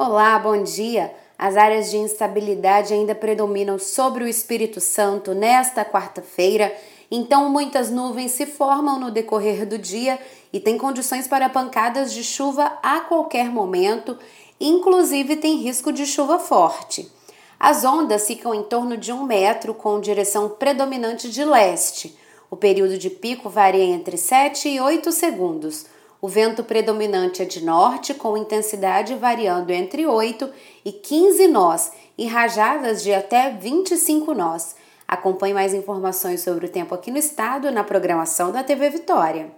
Olá, bom dia. As áreas de instabilidade ainda predominam sobre o Espírito Santo nesta quarta-feira, então muitas nuvens se formam no decorrer do dia e tem condições para pancadas de chuva a qualquer momento, inclusive tem risco de chuva forte. As ondas ficam em torno de um metro com direção predominante de leste. O período de pico varia entre 7 e 8 segundos. O vento predominante é de norte, com intensidade variando entre 8 e 15 nós e rajadas de até 25 nós. Acompanhe mais informações sobre o tempo aqui no estado na programação da TV Vitória.